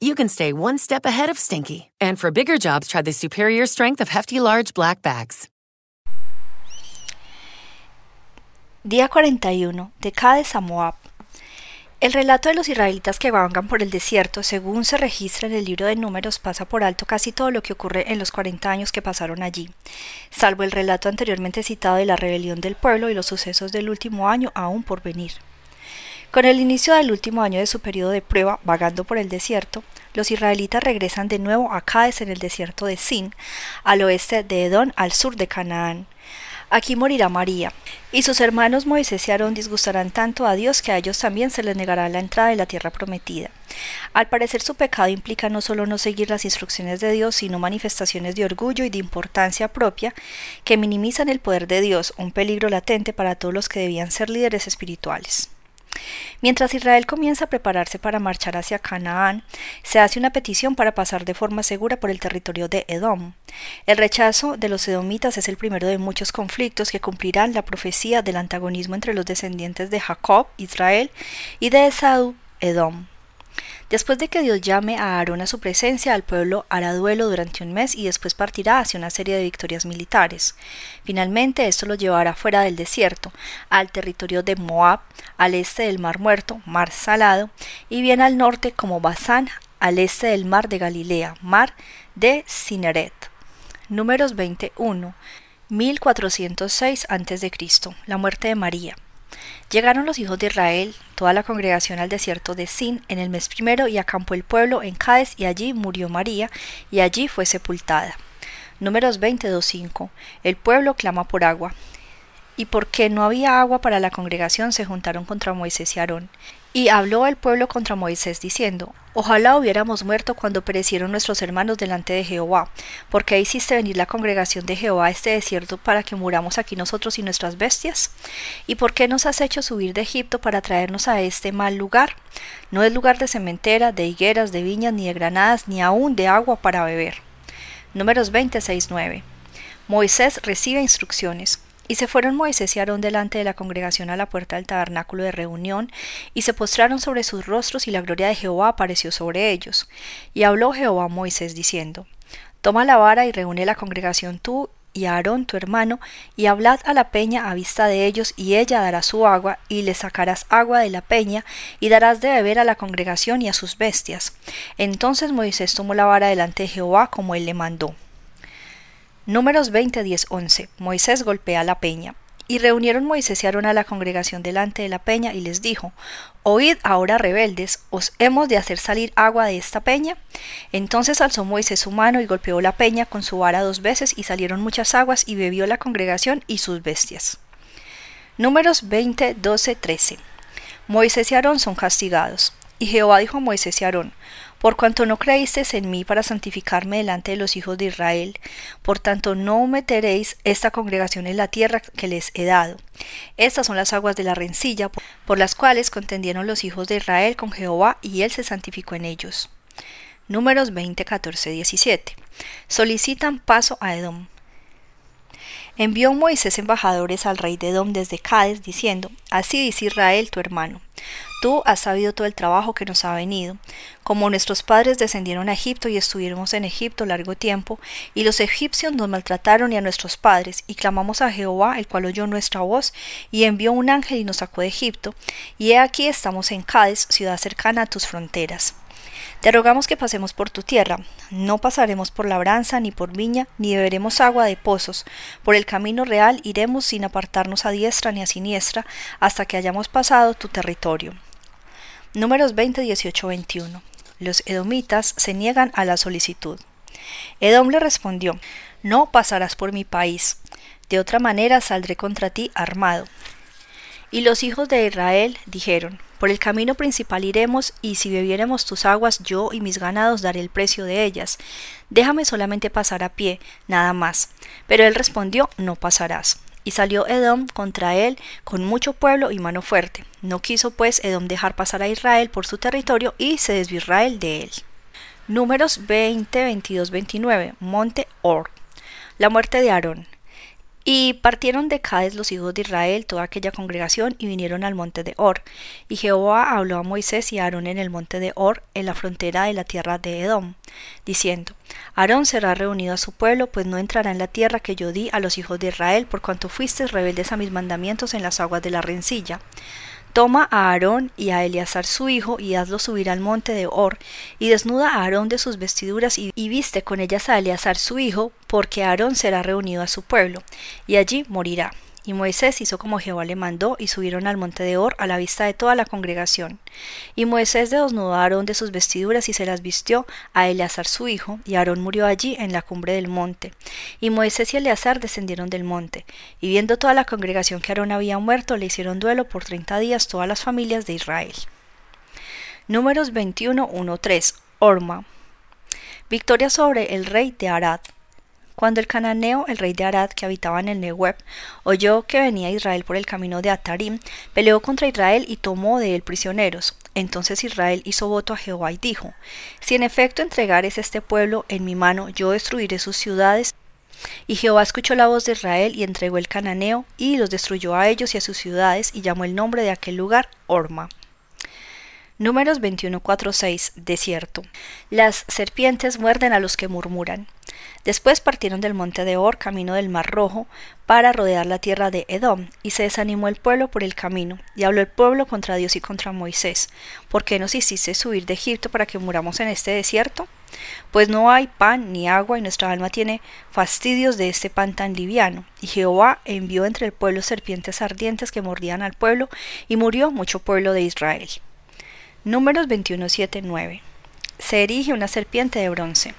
you can stay one step ahead of stinky. And for bigger jobs, try the superior strength of Hefty Large Black Bags. Día 41. De Cades. El relato de los israelitas que vagan por el desierto, según se registra en el libro de números, pasa por alto casi todo lo que ocurre en los 40 años que pasaron allí, salvo el relato anteriormente citado de la rebelión del pueblo y los sucesos del último año aún por venir. Con el inicio del último año de su periodo de prueba, vagando por el desierto, los israelitas regresan de nuevo a Cádiz en el desierto de Sin, al oeste de Edón, al sur de Canaán. Aquí morirá María, y sus hermanos Moisés y Aarón disgustarán tanto a Dios que a ellos también se les negará la entrada de la tierra prometida. Al parecer su pecado implica no solo no seguir las instrucciones de Dios, sino manifestaciones de orgullo y de importancia propia que minimizan el poder de Dios, un peligro latente para todos los que debían ser líderes espirituales. Mientras Israel comienza a prepararse para marchar hacia Canaán, se hace una petición para pasar de forma segura por el territorio de Edom. El rechazo de los edomitas es el primero de muchos conflictos que cumplirán la profecía del antagonismo entre los descendientes de Jacob, Israel, y de Esaú, Edom. Después de que Dios llame a Aarón a su presencia, el pueblo hará duelo durante un mes y después partirá hacia una serie de victorias militares. Finalmente, esto lo llevará fuera del desierto, al territorio de Moab, al este del Mar Muerto, Mar Salado, y bien al norte como Basán, al este del Mar de Galilea, Mar de Cineret. Números 21. 1406 a.C. La muerte de María. Llegaron los hijos de Israel, toda la congregación al desierto de Sin en el mes primero y acampó el pueblo en Cádiz y allí murió María y allí fue sepultada. Números 22.5. El pueblo clama por agua. Y porque no había agua para la congregación se juntaron contra Moisés y Aarón. Y habló el pueblo contra Moisés diciendo, Ojalá hubiéramos muerto cuando perecieron nuestros hermanos delante de Jehová, porque hiciste venir la congregación de Jehová a este desierto para que muramos aquí nosotros y nuestras bestias. ¿Y por qué nos has hecho subir de Egipto para traernos a este mal lugar? No es lugar de cementera, de higueras, de viñas, ni de granadas, ni aun de agua para beber. Números 26.9. Moisés recibe instrucciones. Y se fueron Moisés y Aarón delante de la congregación a la puerta del tabernáculo de reunión, y se postraron sobre sus rostros, y la gloria de Jehová apareció sobre ellos. Y habló Jehová a Moisés, diciendo, Toma la vara y reúne la congregación tú y a Aarón tu hermano, y hablad a la peña a vista de ellos, y ella dará su agua, y le sacarás agua de la peña, y darás de beber a la congregación y a sus bestias. Entonces Moisés tomó la vara delante de Jehová como él le mandó. Números 20, 10, 11. Moisés golpea la peña. Y reunieron Moisés y Aarón a la congregación delante de la peña y les dijo, Oíd ahora rebeldes, ¿os hemos de hacer salir agua de esta peña? Entonces alzó Moisés su mano y golpeó la peña con su vara dos veces y salieron muchas aguas y bebió la congregación y sus bestias. Números 20, 12, 13. Moisés y Aarón son castigados. Y Jehová dijo a Moisés y Aarón, por cuanto no creísteis en mí para santificarme delante de los hijos de Israel, por tanto no meteréis esta congregación en la tierra que les he dado. Estas son las aguas de la rencilla, por las cuales contendieron los hijos de Israel con Jehová, y él se santificó en ellos. Números 20, 14, 17. Solicitan paso a Edom. Envió Moisés embajadores al rey de Edom desde Cádiz, diciendo, Así dice Israel tu hermano, Tú has sabido todo el trabajo que nos ha venido, como nuestros padres descendieron a Egipto y estuvimos en Egipto largo tiempo, y los egipcios nos maltrataron y a nuestros padres, y clamamos a Jehová, el cual oyó nuestra voz, y envió un ángel y nos sacó de Egipto, y he aquí estamos en Cádiz, ciudad cercana a tus fronteras. Te rogamos que pasemos por tu tierra. No pasaremos por labranza, ni por viña, ni beberemos agua de pozos. Por el camino real iremos sin apartarnos a diestra ni a siniestra, hasta que hayamos pasado tu territorio. Números 20, 18, 21. Los edomitas se niegan a la solicitud. Edom le respondió, No pasarás por mi país. De otra manera saldré contra ti armado. Y los hijos de Israel dijeron, por el camino principal iremos, y si bebiéremos tus aguas, yo y mis ganados daré el precio de ellas. Déjame solamente pasar a pie, nada más. Pero él respondió, no pasarás. Y salió Edom contra él con mucho pueblo y mano fuerte. No quiso pues Edom dejar pasar a Israel por su territorio y se desvió Israel de él. Números 20, 22, 29. Monte Or. La muerte de Aarón. Y partieron de Cádiz los hijos de Israel, toda aquella congregación, y vinieron al monte de Or. Y Jehová habló a Moisés y a Aarón en el monte de Or, en la frontera de la tierra de Edom, diciendo, Aarón será reunido a su pueblo, pues no entrará en la tierra que yo di a los hijos de Israel, por cuanto fuisteis rebeldes a mis mandamientos en las aguas de la rencilla. Toma a Aarón y a Eleazar su hijo y hazlo subir al monte de Or, y desnuda a Aarón de sus vestiduras y, viste con ellas a Eleazar su hijo, porque Aarón será reunido a su pueblo, y allí morirá. Y Moisés hizo como Jehová le mandó, y subieron al monte de Or a la vista de toda la congregación. Y Moisés desnudó a Aarón de sus vestiduras y se las vistió a Eleazar su hijo, y Aarón murió allí en la cumbre del monte. Y Moisés y Eleazar descendieron del monte, y viendo toda la congregación que Aarón había muerto, le hicieron duelo por treinta días todas las familias de Israel. Números 21, 3. Orma. Victoria sobre el rey de Arad. Cuando el cananeo, el rey de Arad, que habitaba en el Nehueb, oyó que venía Israel por el camino de Atarim, peleó contra Israel y tomó de él prisioneros. Entonces Israel hizo voto a Jehová y dijo, Si en efecto entregares este pueblo en mi mano, yo destruiré sus ciudades y Jehová escuchó la voz de Israel y entregó el cananeo y los destruyó a ellos y a sus ciudades y llamó el nombre de aquel lugar Orma. Números 21.4.6 Desierto. Las serpientes muerden a los que murmuran. Después partieron del monte de Or, camino del Mar Rojo, para rodear la tierra de Edom, y se desanimó el pueblo por el camino, y habló el pueblo contra Dios y contra Moisés. ¿Por qué nos hiciste subir de Egipto para que muramos en este desierto? Pues no hay pan ni agua, y nuestra alma tiene fastidios de este pan tan liviano. Y Jehová envió entre el pueblo serpientes ardientes que mordían al pueblo, y murió mucho pueblo de Israel. Números 21, 9. Se erige una serpiente de bronce.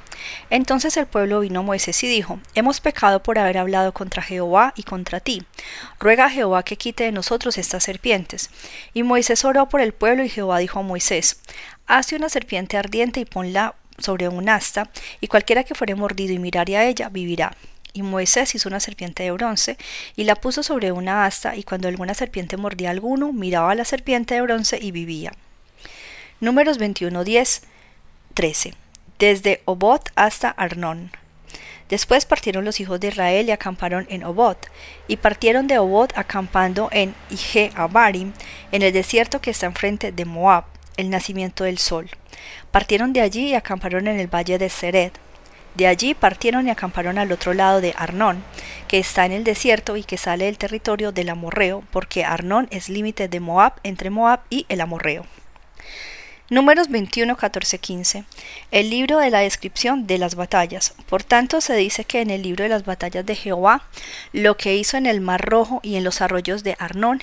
Entonces el pueblo vino a Moisés y dijo, Hemos pecado por haber hablado contra Jehová y contra ti. Ruega a Jehová que quite de nosotros estas serpientes. Y Moisés oró por el pueblo y Jehová dijo a Moisés, Hazte una serpiente ardiente y ponla sobre un asta, y cualquiera que fuere mordido y mirare a ella, vivirá. Y Moisés hizo una serpiente de bronce y la puso sobre una asta, y cuando alguna serpiente mordía a alguno, miraba a la serpiente de bronce y vivía. Números 21, 10, 13 desde Obot hasta Arnón. Después partieron los hijos de Israel y acamparon en Obot, y partieron de Obot acampando en Ije Abarim, en el desierto que está enfrente de Moab, el nacimiento del sol. Partieron de allí y acamparon en el valle de Sered. De allí partieron y acamparon al otro lado de Arnón, que está en el desierto y que sale del territorio del Amorreo, porque Arnón es límite de Moab entre Moab y el Amorreo. Números 21, 14, 15. El libro de la descripción de las batallas. Por tanto, se dice que en el libro de las batallas de Jehová, lo que hizo en el Mar Rojo y en los arroyos de Arnón,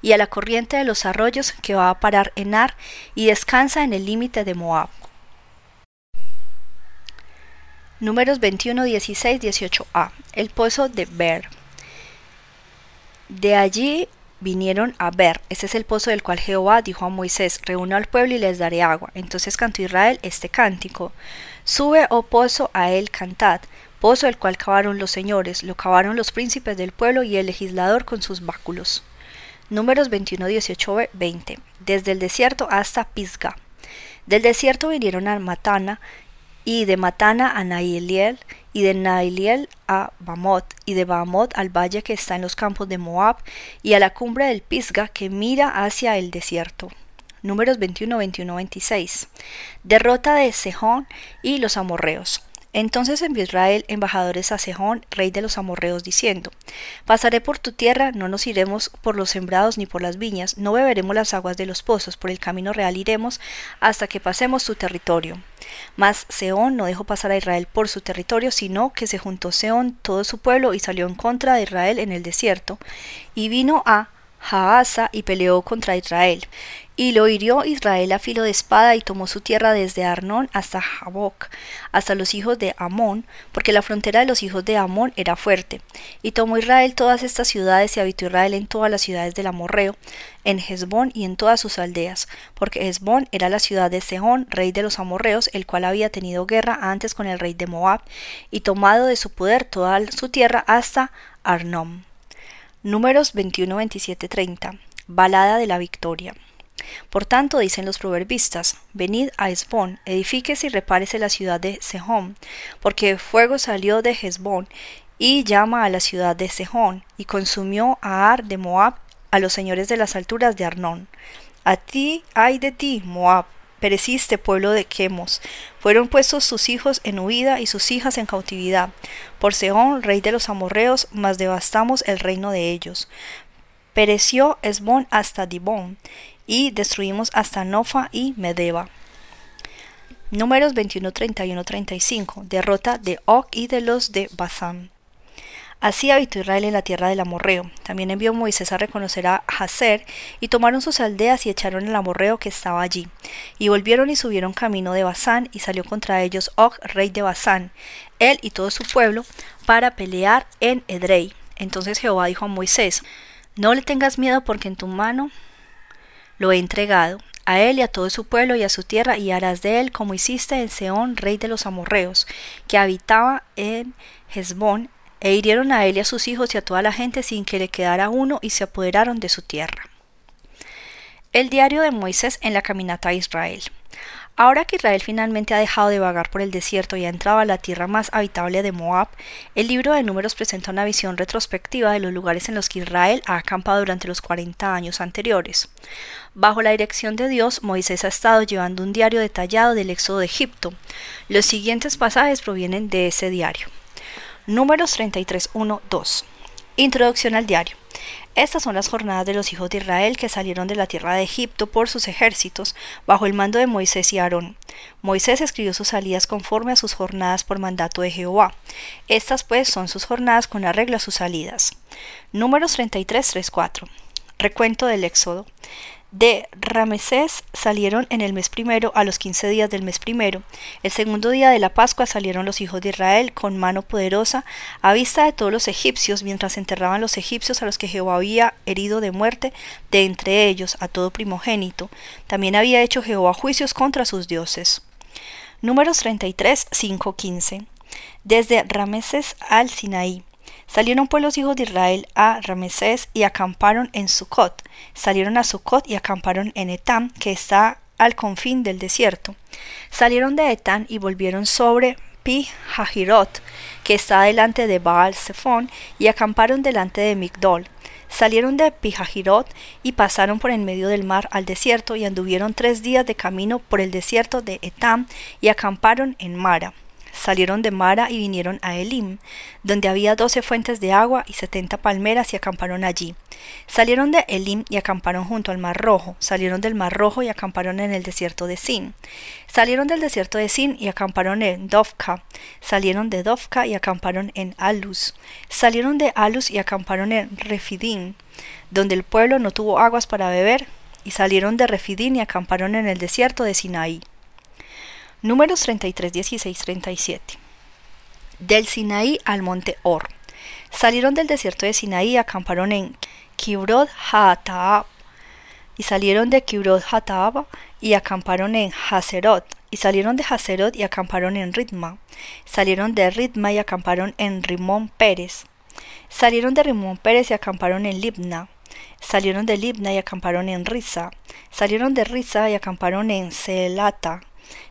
y a la corriente de los arroyos que va a parar en Ar y descansa en el límite de Moab. Números 21, 16, 18a. El pozo de Ber. De allí vinieron a ver. Este es el pozo del cual Jehová dijo a Moisés, reúno al pueblo y les daré agua. Entonces cantó Israel este cántico. Sube, oh pozo, a él cantad. Pozo el cual cavaron los señores, lo cavaron los príncipes del pueblo y el legislador con sus báculos. Números 21, 18, 20. Desde el desierto hasta Pisga. Del desierto vinieron a Matana, y de Matana a Nailiel, y de Nailiel a Bamot, y de Bamot al valle que está en los campos de Moab, y a la cumbre del Pisga que mira hacia el desierto. Números 21, 21, 26. Derrota de Sejón y los amorreos. Entonces envió Israel embajadores a Sejón, rey de los amorreos, diciendo, Pasaré por tu tierra, no nos iremos por los sembrados ni por las viñas, no beberemos las aguas de los pozos, por el camino real iremos hasta que pasemos tu territorio. Mas Seón no dejó pasar a Israel por su territorio, sino que se juntó Seón todo su pueblo y salió en contra de Israel en el desierto, y vino a Jaasa y peleó contra Israel. Y lo hirió Israel a filo de espada y tomó su tierra desde Arnón hasta Jaboc, hasta los hijos de Amón, porque la frontera de los hijos de Amón era fuerte. Y tomó Israel todas estas ciudades y habitó Israel en todas las ciudades del Amorreo, en Hezbón y en todas sus aldeas, porque Hezbón era la ciudad de Sehón, rey de los amorreos, el cual había tenido guerra antes con el rey de Moab, y tomado de su poder toda su tierra hasta Arnón. Números 21, 27, 30. Balada de la Victoria. Por tanto, dicen los proverbistas, venid a Hezbón, edifíquese y repárese la ciudad de Sehón, porque fuego salió de Hezbón y llama a la ciudad de Sehón, y consumió a Ar de Moab, a los señores de las alturas de Arnón. A ti ay de ti, Moab, pereciste pueblo de Quemos. Fueron puestos sus hijos en huida y sus hijas en cautividad. Por Sehón, rey de los amorreos, mas devastamos el reino de ellos. Pereció Esbón hasta Dibón, y destruimos hasta Nofa y Medeba. Números 21, 31, 35. Derrota de Og y de los de Basán. Así habitó Israel en la tierra del amorreo. También envió Moisés a reconocer a Hazer, y tomaron sus aldeas y echaron el amorreo que estaba allí. Y volvieron y subieron camino de Basán, y salió contra ellos Og, rey de Basán, él y todo su pueblo, para pelear en Edrei. Entonces Jehová dijo a Moisés, No le tengas miedo porque en tu mano lo he entregado, a él y a todo su pueblo y a su tierra, y harás de él como hiciste en Seón, rey de los amorreos, que habitaba en Hezbón, e hirieron a él y a sus hijos y a toda la gente sin que le quedara uno y se apoderaron de su tierra. El diario de Moisés en la caminata a Israel. Ahora que Israel finalmente ha dejado de vagar por el desierto y ha entrado a la tierra más habitable de Moab, el libro de números presenta una visión retrospectiva de los lugares en los que Israel ha acampado durante los 40 años anteriores. Bajo la dirección de Dios, Moisés ha estado llevando un diario detallado del éxodo de Egipto. Los siguientes pasajes provienen de ese diario. Números 33.1.2. Introducción al diario. Estas son las jornadas de los hijos de Israel que salieron de la tierra de Egipto por sus ejércitos, bajo el mando de Moisés y Aarón. Moisés escribió sus salidas conforme a sus jornadas por mandato de Jehová. Estas pues son sus jornadas con arreglo a sus salidas. Números 33.3.4. Recuento del Éxodo. De Ramesés salieron en el mes primero a los quince días del mes primero. El segundo día de la Pascua salieron los hijos de Israel con mano poderosa a vista de todos los egipcios, mientras enterraban los egipcios a los que Jehová había herido de muerte de entre ellos a todo primogénito. También había hecho Jehová juicios contra sus dioses. Números 33, 5, 15. Desde Rameses al Sinaí. Salieron pues los hijos de Israel a Ramesés y acamparon en Sucot. Salieron a Sucot y acamparon en Etam, que está al confín del desierto. Salieron de Etam y volvieron sobre Pi Hajirot, que está delante de Baal Zephon, y acamparon delante de Migdol. Salieron de Pijajirot y pasaron por en medio del mar al desierto y anduvieron tres días de camino por el desierto de Etam y acamparon en Mara. Salieron de Mara y vinieron a Elim, donde había doce fuentes de agua y setenta palmeras y acamparon allí. Salieron de Elim y acamparon junto al Mar Rojo. Salieron del Mar Rojo y acamparon en el desierto de Sin. Salieron del desierto de Sin y acamparon en Dovka. Salieron de Dovka y acamparon en Alus. Salieron de Alus y acamparon en Refidim, donde el pueblo no tuvo aguas para beber. Y salieron de Refidim y acamparon en el desierto de Sinaí. Números 33, 16, 37. Del Sinaí al monte Or. Salieron del desierto de Sinaí y acamparon en Kibrod Haataab. Y salieron de Kibrod Haataab y acamparon en Haserot. Y salieron de Haserot y acamparon en Ritma. Salieron de Ritma y acamparon en Rimón Pérez. Salieron de Rimón Pérez y acamparon en Libna. Salieron de Libna y acamparon en Risa. Salieron de Risa y acamparon en Selata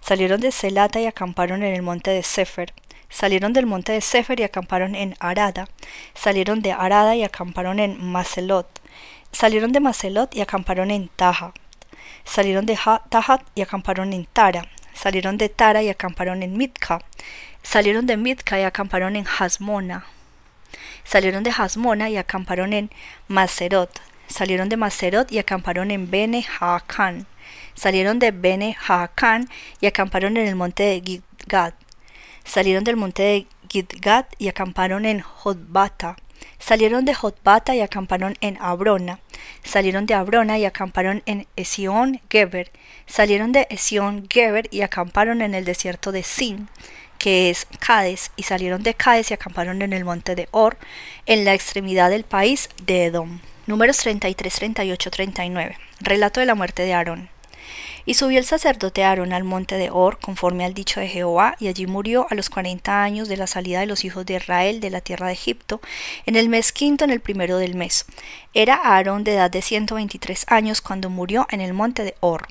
Salieron de Celata y acamparon en el monte de Sefer. Salieron del monte de Sefer y acamparon en Arada. Salieron de Arada y acamparon en Macelot. Salieron de Macelot y acamparon en Taha. Salieron de Tahat y acamparon en Tara. Salieron de Tara y acamparon en Mitka. Salieron de Mitka y acamparon en Hasmona. Salieron de Hasmona y acamparon en Maserot. Salieron de Maserot y acamparon en Bene Haakan. Salieron de Bene Haakan y acamparon en el monte de Gidgad. Salieron del monte de Gidgad y acamparon en Jotbata. Salieron de Jotbata y acamparon en Abrona. Salieron de Abrona y acamparon en Esión Geber. Salieron de Esión Geber y acamparon en el desierto de Sin, que es Cades. Y salieron de Cades y acamparon en el monte de Or, en la extremidad del país de Edom. Números 33, 38, 39. Relato de la muerte de Aarón. Y subió el sacerdote Aarón al monte de Or, conforme al dicho de Jehová, y allí murió a los cuarenta años de la salida de los hijos de Israel de la tierra de Egipto, en el mes quinto, en el primero del mes. Era Aarón de edad de ciento veintitrés años cuando murió en el monte de Or.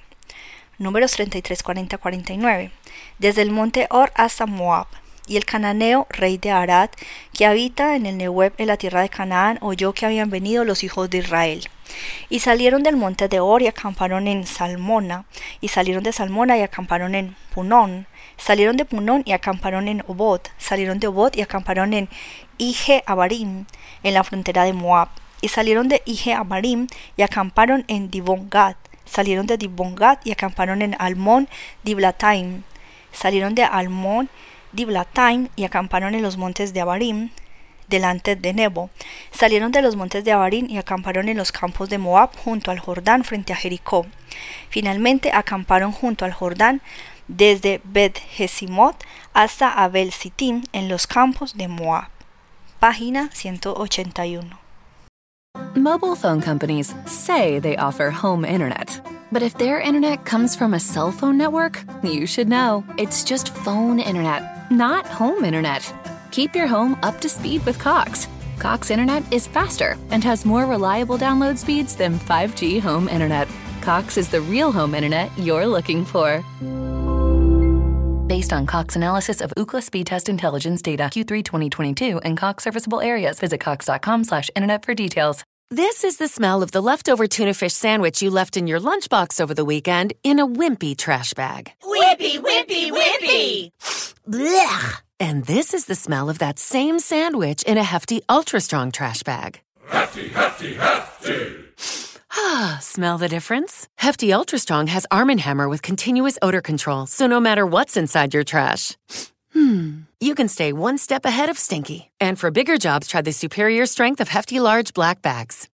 Números 33, 40, 49. Desde el monte Or hasta Moab y el cananeo, rey de Arad, que habita en el Nehueb en la tierra de Canaán, oyó que habían venido los hijos de Israel. Y salieron del monte de Or y acamparon en Salmona, y salieron de Salmona y acamparon en Punón, salieron de Punón y acamparon en Obot, salieron de Obot y acamparon en Ije Abarim, en la frontera de Moab, y salieron de Ije Abarim y acamparon en Dibongat, salieron de Dibongat y acamparon en Almón Diblataim, salieron de Almón Diblataim y acamparon en los montes de Abarim, delante de Nebo. Salieron de los montes de Abarim y acamparon en los campos de Moab junto al Jordán frente a Jericó. Finalmente acamparon junto al Jordán desde Bet hasta Abel Sittim en los campos de Moab. Página 181. Mobile phone companies say they offer home internet. But if their internet comes from a cell phone network, you should know. It's just phone internet, not home internet. Keep your home up to speed with Cox. Cox Internet is faster and has more reliable download speeds than 5G home internet. Cox is the real home internet you're looking for. Based on Cox analysis of Ookla speed test intelligence data Q3 2022 and Cox serviceable areas, visit cox.com/internet for details. This is the smell of the leftover tuna fish sandwich you left in your lunchbox over the weekend in a wimpy trash bag. Wimpy, wimpy, wimpy! Blech! And this is the smell of that same sandwich in a hefty, ultra strong trash bag. Hefty, hefty, hefty. Ah, smell the difference? Hefty Ultra Strong has Arm & Hammer with continuous odor control, so no matter what's inside your trash, hmm, you can stay one step ahead of stinky. And for bigger jobs, try the superior strength of Hefty Large Black Bags.